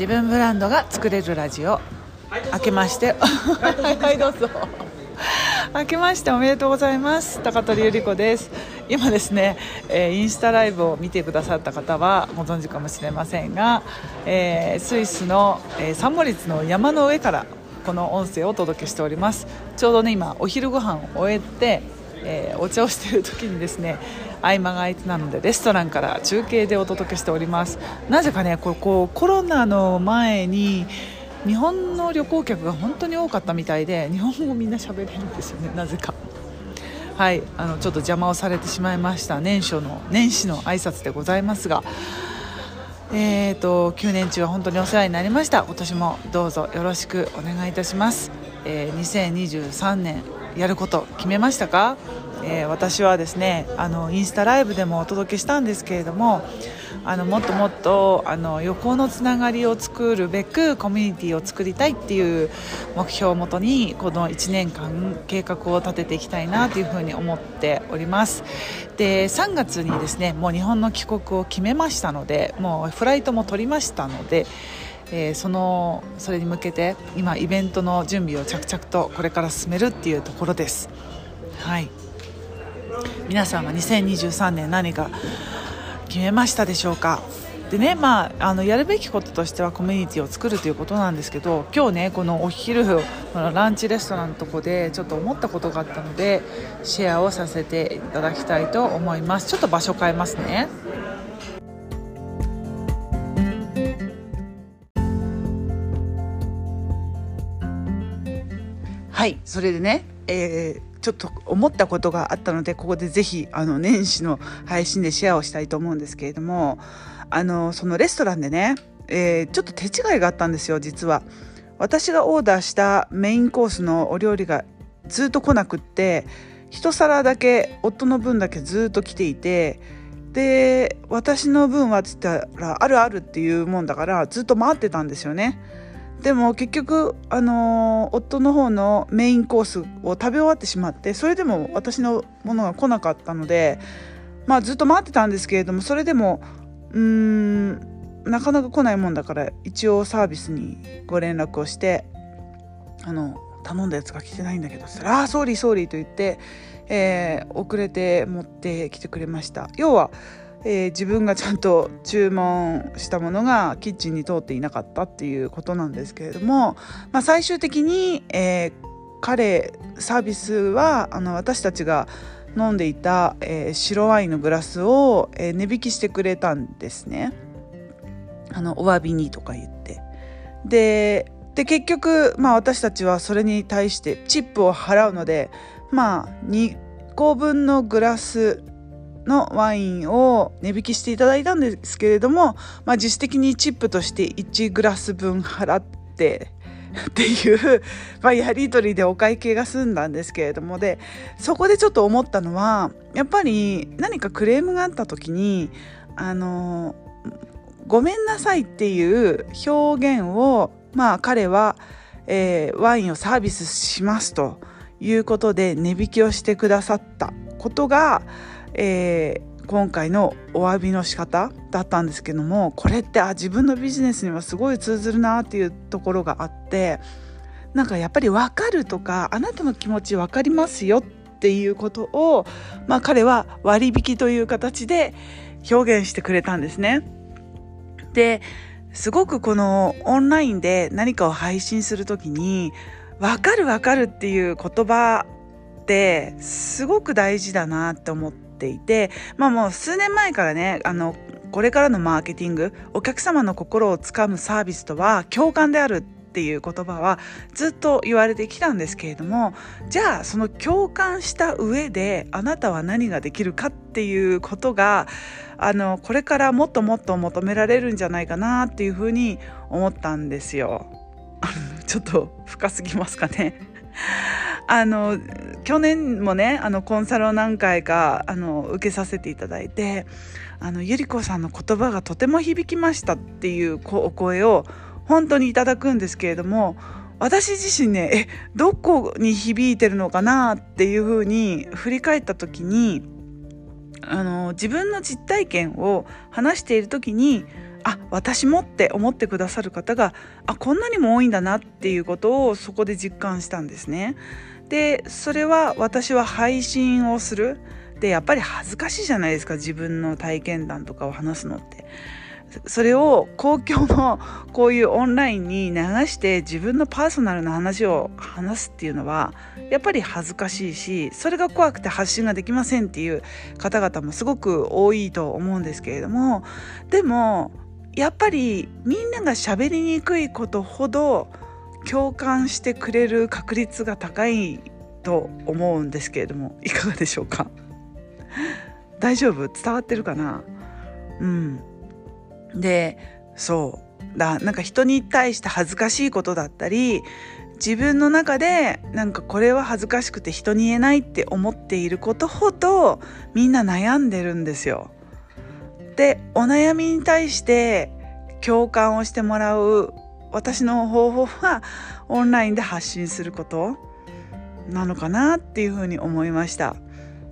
自分ブランドが作れるラジオ。明けまして。はいどうぞ。明けましておめでとうございます。高取ゆり子です。今ですね、えー、インスタライブを見てくださった方はご存知かもしれませんが、えー、スイスの、えー、サンモリッツの山の上からこの音声をお届けしております。ちょうどね今お昼ご飯を終えて、えー、お茶をしている時にですね合間が空いてなのでレストランから中継でお届けしております。なぜかねここコロナの前に日本の旅行客が本当に多かったみたいで日本語みんな喋れるんですよねなぜか。はいあのちょっと邪魔をされてしまいました年初の年始の挨拶でございますが。えーと、9年中は本当にお世話になりました。今年もどうぞよろしくお願いいたします、えー、2023年やること決めましたか、えー、私はですねあのインスタライブでもお届けしたんですけれどもあのもっともっとあの横のつながりを作るべくコミュニティを作りたいっていう目標をもとにこの1年間計画を立てていきたいなというふうに思っております。で3月にですねもう日本の帰国を決めましたのでもうフライトも取りましたのでえー、そのそれに向けて今イベントの準備を着々とこれから進めるっていうところです。はい。皆さんは2023年何か決めましたでしょうか？でねまあ、あのやるべきこととしてはコミュニティを作るということなんですけど今日ねこのお昼のランチレストランのとこでちょっと思ったことがあったのでシェアをさせていただきたいと思います。ちょっと場所変えますね。はいそれでね、えーちょっと思ったことがあったのでここでぜひあの年始の配信でシェアをしたいと思うんですけれどもあのそのレストランでね、えー、ちょっと手違いがあったんですよ実は。私がオーダーしたメインコースのお料理がずっと来なくって一皿だけ夫の分だけずっと来ていてで私の分はっつったらあるあるっていうもんだからずっと待ってたんですよね。でも結局、あのー、夫の方のメインコースを食べ終わってしまってそれでも私のものが来なかったので、まあ、ずっと待ってたんですけれどもそれでもうーんなかなか来ないもんだから一応サービスにご連絡をしてあの頼んだやつが来てないんだけどそしたら「ああソーリーソーリー」と言って、えー、遅れて持ってきてくれました。要はえー、自分がちゃんと注文したものがキッチンに通っていなかったっていうことなんですけれども、まあ、最終的に、えー、彼サービスはあの私たちが飲んでいた、えー、白ワインのグラスを、えー、値引きしてくれたんですね。あのお詫びにとか言ってでで結局、まあ、私たちはそれに対してチップを払うのでまあ2個分のグラスのワインを値引きしていただいたんですけれども、まあ、自主的にチップとして1グラス分払って っていう、ま、やり取りでお会計が済んだんですけれどもでそこでちょっと思ったのはやっぱり何かクレームがあった時にあのごめんなさいっていう表現をまあ彼は、えー、ワインをサービスしますということで値引きをしてくださったことがえー、今回のお詫びの仕方だったんですけどもこれってあ自分のビジネスにはすごい通ずるなっていうところがあってなんかやっぱり分かるとかあなたの気持ち分かりますよっていうことを、まあ、彼は割引という形で表現してくれたんですね。ですごくこのオンラインで何かを配信する時に分かる分かるっていう言葉ってすごく大事だなって思って。ていて、まあもう数年前からね、あの、これからのマーケティング、お客様の心をつかむサービスとは共感であるっていう言葉はずっと言われてきたんですけれどもじゃあその共感した上であなたは何ができるかっていうことがあのこれからもっともっと求められるんじゃないかなっていうふうに思ったんですよ。ちょっと深すぎますかね。あの去年もねあのコンサルを何回かあの受けさせていただいてあのゆり子さんの言葉がとても響きましたっていうお声を本当にいただくんですけれども私自身ねえどこに響いてるのかなっていうふうに振り返った時にあの自分の実体験を話している時にあ私もって思ってくださる方があこんなにも多いんだなっていうことをそこで実感したんですね。でそれは私は配信をするでやっぱり恥ずかしいじゃないですか自分の体験談とかを話すのって。それを公共の こういうオンラインに流して自分のパーソナルな話を話すっていうのはやっぱり恥ずかしいしそれが怖くて発信ができませんっていう方々もすごく多いと思うんですけれどもでもやっぱりみんなが喋りにくいことほど共感してくれる確率が高いと思うんですけれどもいかがでしょうか？大丈夫？伝わってるかな？うん。でそう。だなんか人に対して恥ずかしいことだったり自分の中でなんかこれは恥ずかしくて人に言えないって思っていることほどみんな悩んでるんですよ。でお悩みに対して共感をしてもらう私の方法はオンラインで発信することなのかなっていうふうに思いました。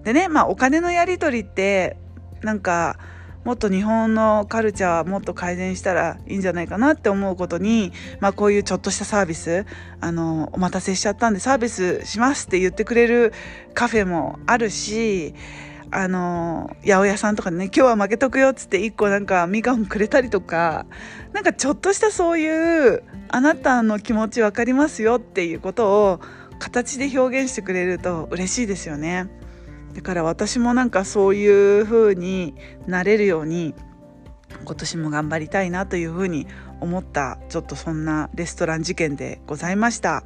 でねまあお金のやり取りってなんかもっと日本のカルチャーもっと改善したらいいんじゃないかなって思うことに、まあ、こういうちょっとしたサービスあのお待たせしちゃったんでサービスしますって言ってくれるカフェもあるしあの八百屋さんとかね今日は負けとくよっつって1個なんかみかんくれたりとかなんかちょっとしたそういうあなたの気持ち分かりますよっていうことを形で表現してくれると嬉しいですよね。だから私もなんかそういう風になれるように今年も頑張りたいなというふうに思ったちょっとそんなレストラン事件でございました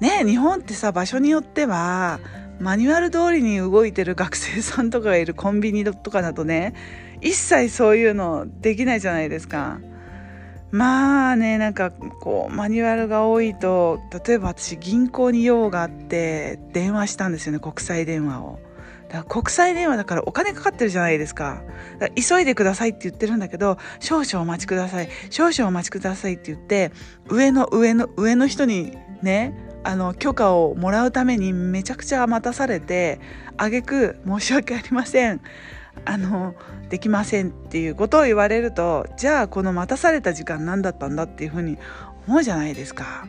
ね日本ってさ場所によってはマニュアル通りに動いてる学生さんとかがいるコンビニとかだとね一切そういうのできないじゃないですかまあねなんかこうマニュアルが多いと例えば私銀行に用があって電話したんですよね国際電話をだから国際電話だからお金かかってるじゃないですか。か急いでくださいって言ってるんだけど、少々お待ちください、少々お待ちくださいって言って、上の上の上の人にね、あの許可をもらうためにめちゃくちゃ待たされて、挙句申し訳ありません。あのできませんっていうことを言われるとじゃあこの待たされた時間何だったんだっていうふうに思うじゃないですか。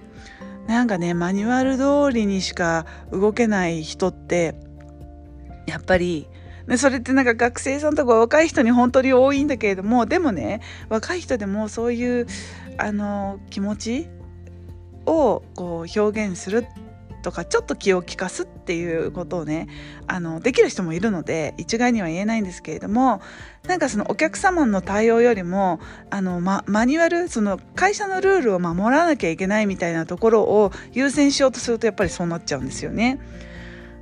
なんかねマニュアル通りにしか動けない人ってやっぱりそれってなんか学生さんとか若い人に本当に多いんだけれどもでもね若い人でもそういうあの気持ちをこう表現するとかちょっと気を利かすっていうことをねあのできる人もいるので一概には言えないんですけれどもなんかそのお客様の対応よりもあの、ま、マニュアルその会社のルールを守らなきゃいけないみたいなところを優先しようとするとやっぱりそうなっちゃうんですよね。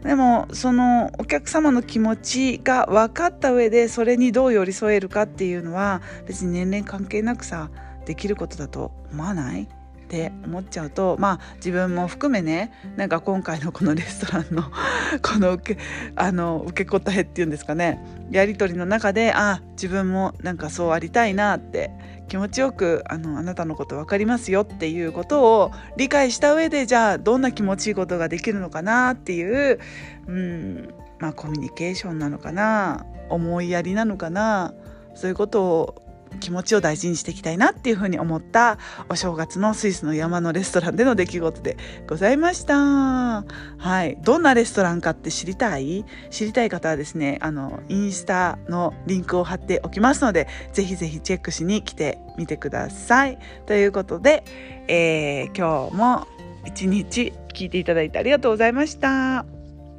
でもそのお客様の気持ちが分かった上でそれにどう寄り添えるかっていうのは別に年齢関係なくさできることだと思わない？って思っちゃうとまあ自分も含めねなんか今回のこのレストランの この受けあの受け答えっていうんですかねやり取りの中であ自分もなんかそうありたいなって気持ちよくあのあなたのこと分かりますよっていうことを理解した上でじゃあどんな気持ちいいことができるのかなっていう、うんまあ、コミュニケーションなのかな思いやりなのかなそういうことを気持ちを大事にしていきたいなっていうふうに思ったお正月のスイスの山のレストランでの出来事でございました。はい。どんなレストランかって知りたい？知りたい方はですね、あの、インスタのリンクを貼っておきますので、ぜひぜひチェックしに来てみてください。ということで、えー、今日も一日聞いていただいてありがとうございました。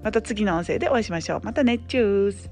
また次の音声でお会いしましょう。またね、チュース